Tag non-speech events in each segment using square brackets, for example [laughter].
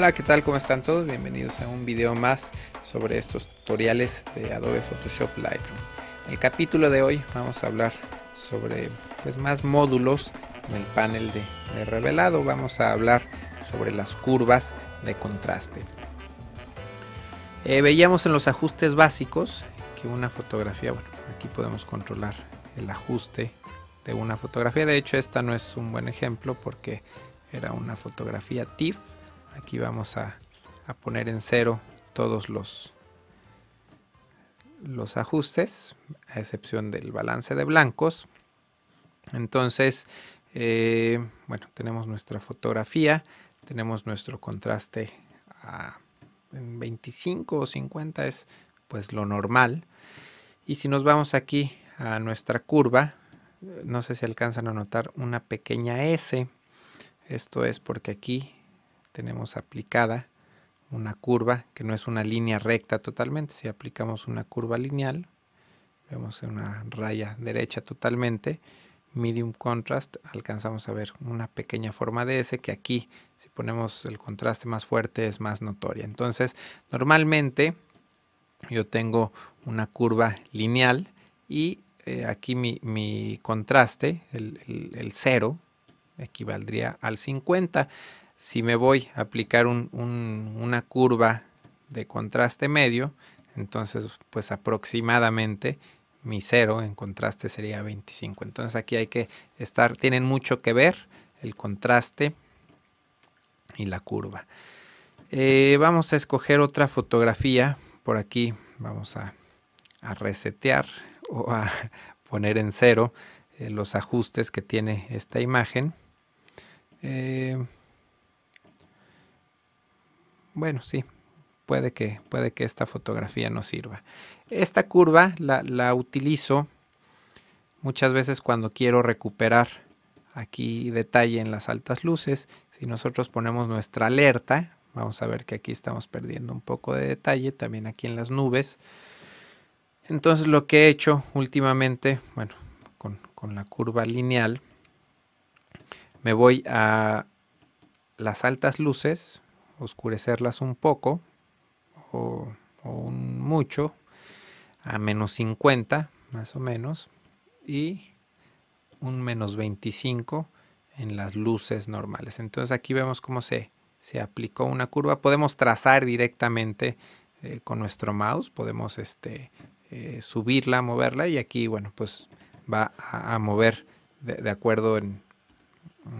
Hola, ¿qué tal? ¿Cómo están todos? Bienvenidos a un video más sobre estos tutoriales de Adobe Photoshop Lightroom. En el capítulo de hoy vamos a hablar sobre pues, más módulos en el panel de, revelado. Vamos a hablar sobre las curvas de contraste. Eh, veíamos en los ajustes básicos que una fotografía, bueno, aquí podemos controlar el ajuste de una fotografía. De hecho, esta no es un buen ejemplo porque era una fotografía TIFF aquí vamos a, poner en cero todos los, los ajustes, a excepción del balance de blancos. Entonces, eh, bueno, tenemos nuestra fotografía, tenemos nuestro contraste a, en 25 o 50 es pues lo normal. Y si nos vamos aquí a nuestra curva, no sé si alcanzan a notar una pequeña S. Esto es porque aquí tenemos aplicada una curva que no es una línea recta totalmente. Si aplicamos una curva lineal, vemos una raya derecha totalmente, medium contrast, alcanzamos a ver una pequeña forma de S que aquí, si ponemos el contraste más fuerte, es más notoria. Entonces, normalmente yo tengo una curva lineal y eh, aquí mi, contraste, el, el, el 0, equivaldría al 50 si me voy a aplicar una curva de contraste medio, entonces pues aproximadamente mi cero en contraste sería 25. Entonces aquí hay que estar, tienen mucho que ver el contraste y la curva. Eh, vamos a escoger otra fotografía. Por aquí vamos a, resetear o a [laughs] poner en cero eh, los ajustes que tiene esta imagen. Eh, bueno, sí, puede que, puede que esta fotografía no sirva. Esta curva la, utilizo muchas veces cuando quiero recuperar aquí detalle en las altas luces. Si nosotros ponemos nuestra alerta, vamos a ver que aquí estamos perdiendo un poco de detalle, también aquí en las nubes. Entonces lo que he hecho últimamente, bueno, con, con la curva lineal, me voy a las altas luces, oscurecerlas un poco o, un mucho a menos 50 más o menos y un menos 25 en las luces normales. Entonces aquí vemos cómo se, se aplicó una curva. Podemos trazar directamente eh, con nuestro mouse, podemos este, eh, subirla, moverla y aquí bueno pues va a, mover de acuerdo en, en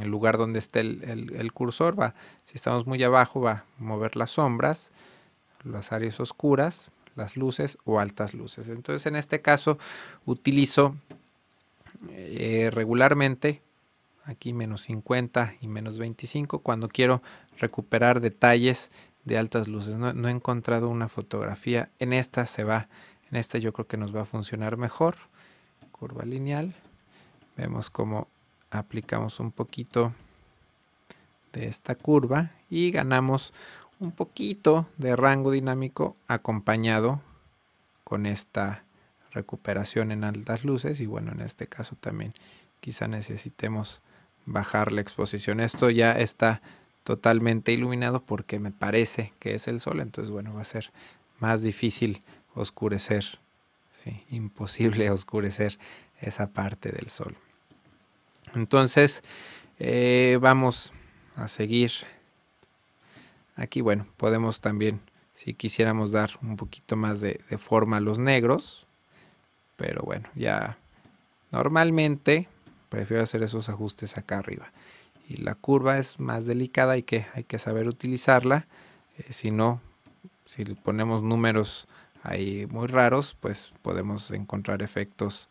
el lugar donde esté el, cursor, va, si estamos muy abajo, va a mover las sombras, las áreas oscuras, las luces o altas luces. Entonces en este caso utilizo eh, regularmente aquí menos 50 y menos 25 cuando quiero recuperar detalles de altas luces. No, no, he encontrado una fotografía. En esta se va, en esta yo creo que nos va a funcionar mejor. Curva lineal. Vemos como aplicamos un poquito de esta curva y ganamos un poquito de rango dinámico acompañado con esta recuperación en altas luces y bueno en este caso también quizá necesitemos bajar la exposición. Esto ya está totalmente iluminado porque me parece que es el sol entonces bueno va a ser más difícil oscurecer sí, imposible oscurecer esa parte del sol entonces, eh, vamos a seguir. Aquí, bueno, podemos también, si quisiéramos dar un poquito más de, forma a los negros. Pero bueno, ya normalmente prefiero hacer esos ajustes acá arriba. Y la curva es más delicada, hay que, hay que saber utilizarla. Eh, si no, si ponemos números ahí muy raros, pues podemos encontrar efectos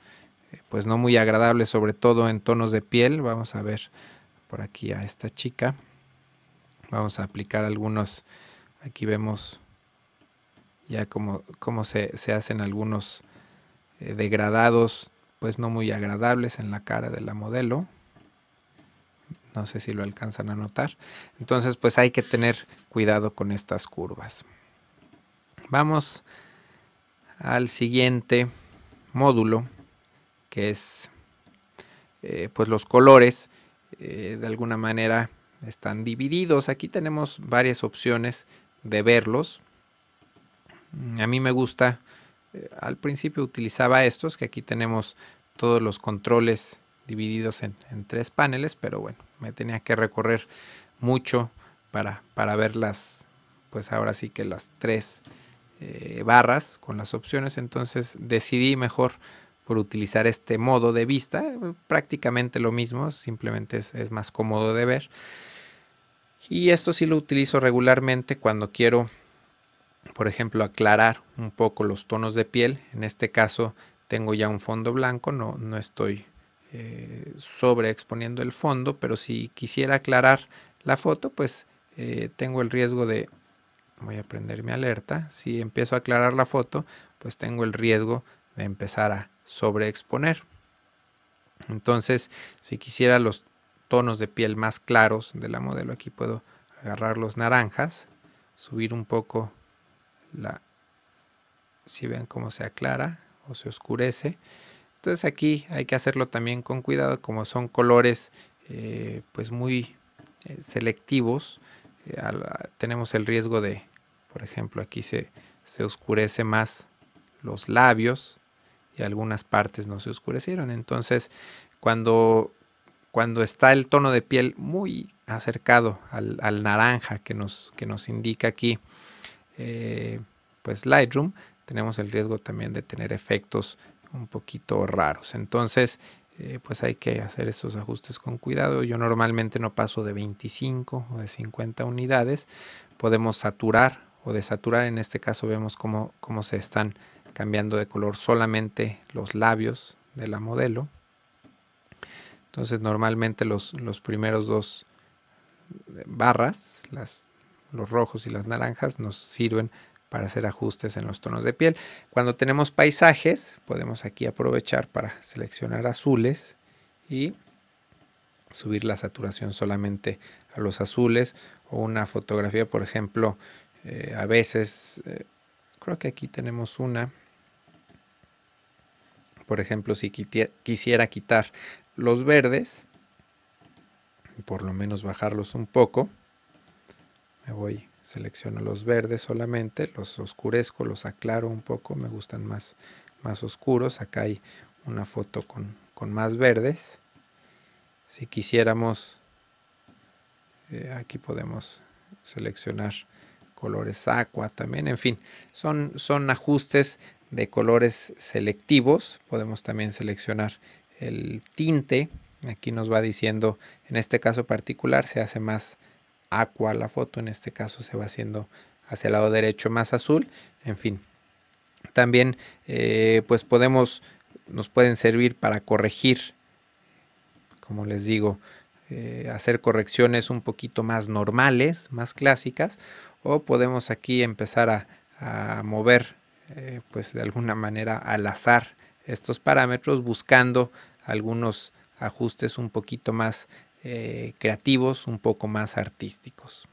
pues no muy agradable, sobre todo en tonos de piel. Vamos a ver por aquí a esta chica. Vamos a aplicar algunos, aquí vemos ya cómo, cómo se, hacen algunos eh, degradados, pues no muy agradables en la cara de la modelo. No sé si lo alcanzan a notar. Entonces, pues hay que tener cuidado con estas curvas. Vamos al siguiente módulo que es eh, pues los colores. Eh, de alguna manera están divididos. Aquí tenemos varias opciones de verlos. A mí me gusta, eh, al principio utilizaba estos, que aquí tenemos todos los controles divididos en, tres paneles, pero bueno, me tenía que recorrer mucho para, para pues ahora sí que las tres barras con las opciones, entonces decidí mejor por utilizar este modo de vista, prácticamente lo mismo, simplemente es, más cómodo de ver. Y esto sí lo utilizo regularmente cuando quiero, por ejemplo, aclarar un poco los tonos de piel. En este caso tengo ya un fondo blanco, no, no estoy eh, sobre exponiendo el fondo, pero si quisiera aclarar la foto, pues eh, tengo el riesgo de, voy a prender mi alerta, si empiezo a aclarar la foto, pues tengo el riesgo de empezar a sobreexponer. Entonces, si quisiera los tonos de piel más claros de la modelo, aquí puedo agarrar los naranjas, subir un poco la, si ven cómo se aclara o se oscurece. Entonces aquí hay que hacerlo también con cuidado, como son colores eh, pues muy eh, selectivos, eh, tenemos el riesgo de, por ejemplo, aquí se, se oscurece más los labios, y algunas partes no se oscurecieron. Entonces, cuando, cuando está el tono de piel muy acercado al, naranja que nos, que nos indica aquí, eh, pues Lightroom, tenemos el riesgo también de tener efectos un poquito raros. Entonces, eh, pues hay que hacer estos ajustes con cuidado. Yo normalmente no paso de 25 o de 50 unidades. Podemos saturar o desaturar. En este caso vemos cómo, cómo se están cambiando de color solamente los labios de la modelo. Entonces normalmente los, los primeros dos barras, las, los rojos y las naranjas, nos sirven para hacer ajustes en los tonos de piel. Cuando tenemos paisajes, podemos aquí aprovechar para seleccionar azules y subir la saturación solamente a los azules o una fotografía, por ejemplo, eh, a veces, eh, creo que aquí tenemos una por ejemplo, si quisiera quitar los verdes, por lo menos bajarlos un poco, me voy, selecciono los verdes solamente, los oscurezco, los aclaro un poco, me gustan más, más oscuros. Acá hay una foto con, más verdes. Si quisiéramos, eh, aquí podemos seleccionar colores aqua también, en fin, son, son ajustes de colores selectivos. Podemos también seleccionar el tinte. Aquí nos va diciendo, en este caso particular, se hace más aqua la foto. En este caso se va haciendo hacia el lado derecho más azul. En fin. También eh, pues podemos, nos pueden servir para corregir, como les digo, eh, hacer correcciones un poquito más normales, más clásicas. O podemos aquí empezar a, a mover eh, pues de alguna manera al azar estos parámetros buscando algunos ajustes un poquito más eh, creativos, un poco más artísticos.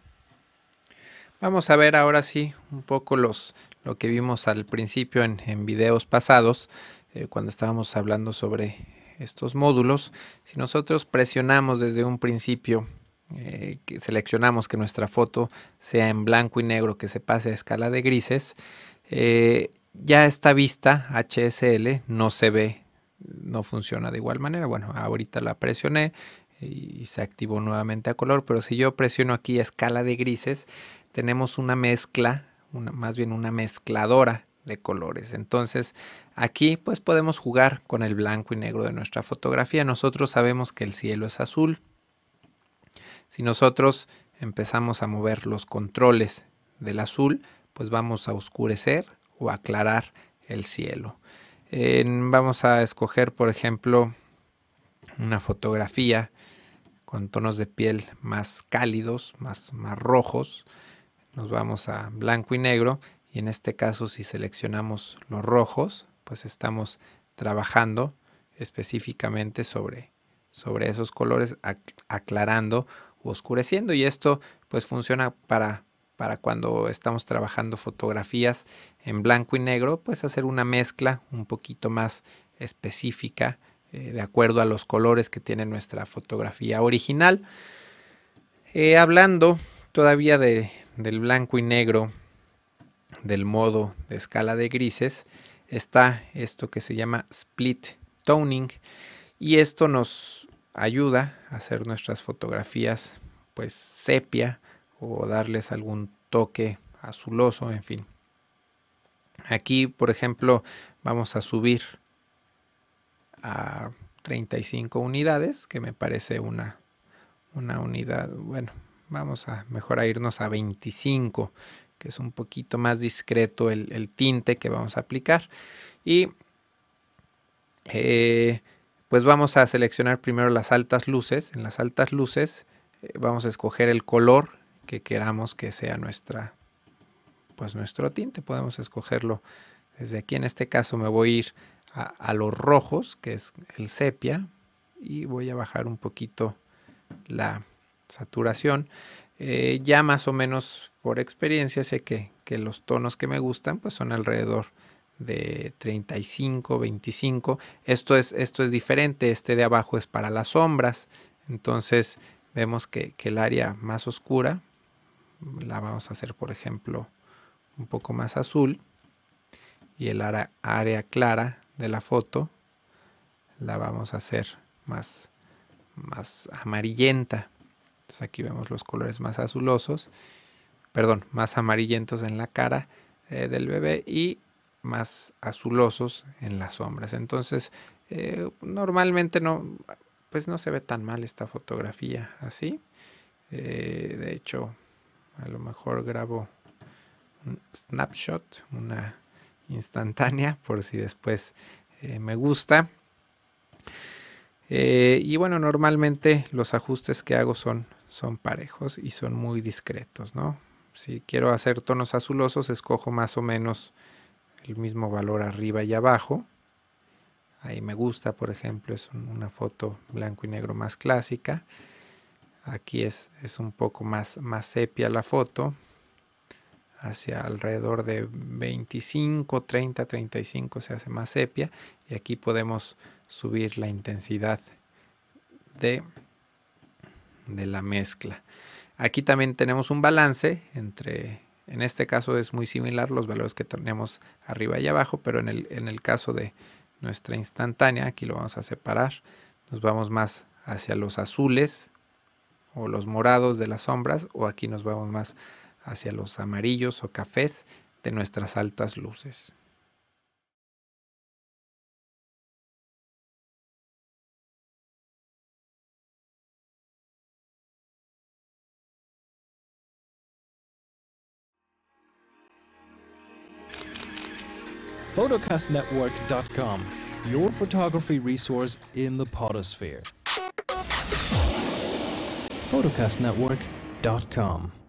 Vamos a ver ahora sí un poco los, lo que vimos al principio en, videos pasados, eh, cuando estábamos hablando sobre estos módulos. Si nosotros presionamos desde un principio, que seleccionamos que nuestra foto sea en blanco y negro, que se pase a escala de grises, eh, ya esta vista HSL no se ve, no funciona de igual manera. Bueno, ahorita la presioné y se activó nuevamente a color, pero si yo presiono aquí escala de grises, tenemos una mezcla, una, más bien una mezcladora de colores. Entonces aquí pues podemos jugar con el blanco y negro de nuestra fotografía. Nosotros sabemos que el cielo es azul. Si nosotros empezamos a mover los controles del azul, pues vamos a oscurecer o aclarar el cielo. vamos a escoger, por ejemplo, una fotografía con tonos de piel más cálidos, más, más rojos. Nos vamos a blanco y negro y en este caso si seleccionamos los rojos, pues estamos trabajando específicamente sobre, sobre esos colores, aclarando o oscureciendo y esto pues funciona para para cuando estamos trabajando fotografías en blanco y negro, pues hacer una mezcla un poquito más específica eh, de acuerdo a los colores que tiene nuestra fotografía original. Eh, hablando todavía de, del blanco y negro, del modo de escala de grises, está esto que se llama split toning y esto nos ayuda a hacer nuestras fotografías pues sepia o darles algún toque azuloso, en fin. Aquí, por ejemplo, vamos a subir a 35 unidades, que me parece una, una unidad, bueno, vamos a mejor a irnos a 25, que es un poquito más discreto el, tinte que vamos a aplicar. Y eh, pues vamos a seleccionar primero las altas luces. En las altas luces eh, vamos a escoger el color que queramos que sea nuestra, pues nuestro tinte. Podemos escogerlo desde aquí. En este caso me voy a ir a, los rojos, que es el sepia, y voy a bajar un poquito la saturación. Eh, ya más o menos por experiencia sé que, que, los tonos que me gustan pues son alrededor de 35, 25. Esto es, esto es diferente, este de abajo es para las sombras. Entonces vemos que, que el área más oscura la vamos a hacer por ejemplo un poco más azul y el área, clara de la foto la vamos a hacer más, más amarillenta. Entonces aquí vemos los colores más azulosos, perdón, más amarillentos en la cara eh, del bebé y más azulosos en las sombras. Entonces, eh, normalmente no, pues no se ve tan mal esta fotografía así. Eh, de hecho, a lo mejor grabo un snapshot, una instantánea, por si después eh, me gusta. Eh, y bueno, normalmente los ajustes que hago son, son parejos y son muy discretos, ¿no? Si quiero hacer tonos azulosos, escojo más o menos el mismo valor arriba y abajo. Ahí me gusta, por ejemplo, es una foto blanco y negro más clásica. Aquí es, es un poco más, más sepia la foto hacia alrededor de 25, 30, 35 se hace más sepia y aquí podemos subir la intensidad de, de la mezcla. Aquí también tenemos un balance entre, en este caso es muy similar los valores que tenemos arriba y abajo, pero en el, en el caso de nuestra instantánea, aquí lo vamos a separar, nos vamos más hacia los azules o los morados de las sombras o aquí nos vamos más hacia los amarillos o cafés de nuestras altas luces. photocastnetwork.com, your photography resource in the potosphere. photocastnetwork.com